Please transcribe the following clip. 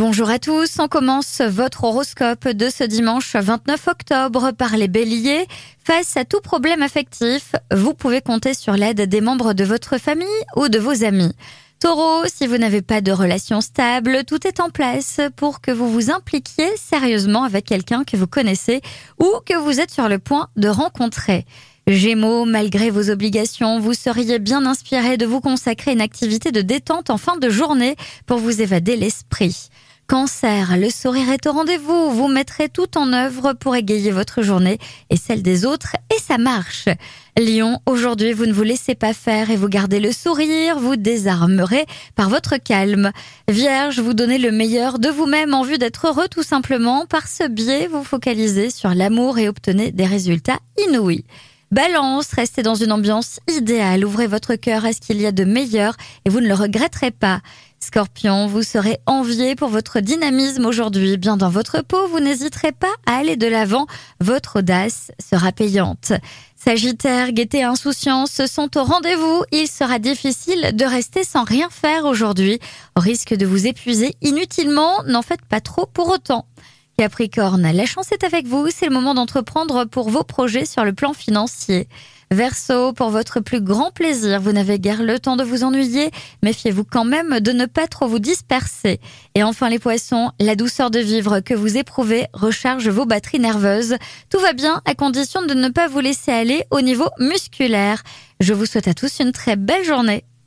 Bonjour à tous, on commence votre horoscope de ce dimanche 29 octobre par les béliers. Face à tout problème affectif, vous pouvez compter sur l'aide des membres de votre famille ou de vos amis. Taureau, si vous n'avez pas de relation stable, tout est en place pour que vous vous impliquiez sérieusement avec quelqu'un que vous connaissez ou que vous êtes sur le point de rencontrer. Gémeaux, malgré vos obligations, vous seriez bien inspiré de vous consacrer une activité de détente en fin de journée pour vous évader l'esprit. Cancer, le sourire est au rendez-vous. Vous mettrez tout en œuvre pour égayer votre journée et celle des autres et ça marche. Lion, aujourd'hui vous ne vous laissez pas faire et vous gardez le sourire, vous désarmerez par votre calme. Vierge, vous donnez le meilleur de vous-même en vue d'être heureux tout simplement. Par ce biais, vous focalisez sur l'amour et obtenez des résultats inouïs. Balance, restez dans une ambiance idéale, ouvrez votre cœur à ce qu'il y a de meilleur et vous ne le regretterez pas. Scorpion, vous serez envié pour votre dynamisme aujourd'hui. Bien dans votre peau, vous n'hésiterez pas à aller de l'avant. Votre audace sera payante. Sagittaire, gaieté et insouciance sont au rendez-vous. Il sera difficile de rester sans rien faire aujourd'hui. Au risque de vous épuiser inutilement, n'en faites pas trop pour autant. Capricorne, la chance est avec vous, c'est le moment d'entreprendre pour vos projets sur le plan financier. Verseau, pour votre plus grand plaisir, vous n'avez guère le temps de vous ennuyer, méfiez-vous quand même de ne pas trop vous disperser. Et enfin les poissons, la douceur de vivre que vous éprouvez recharge vos batteries nerveuses. Tout va bien à condition de ne pas vous laisser aller au niveau musculaire. Je vous souhaite à tous une très belle journée.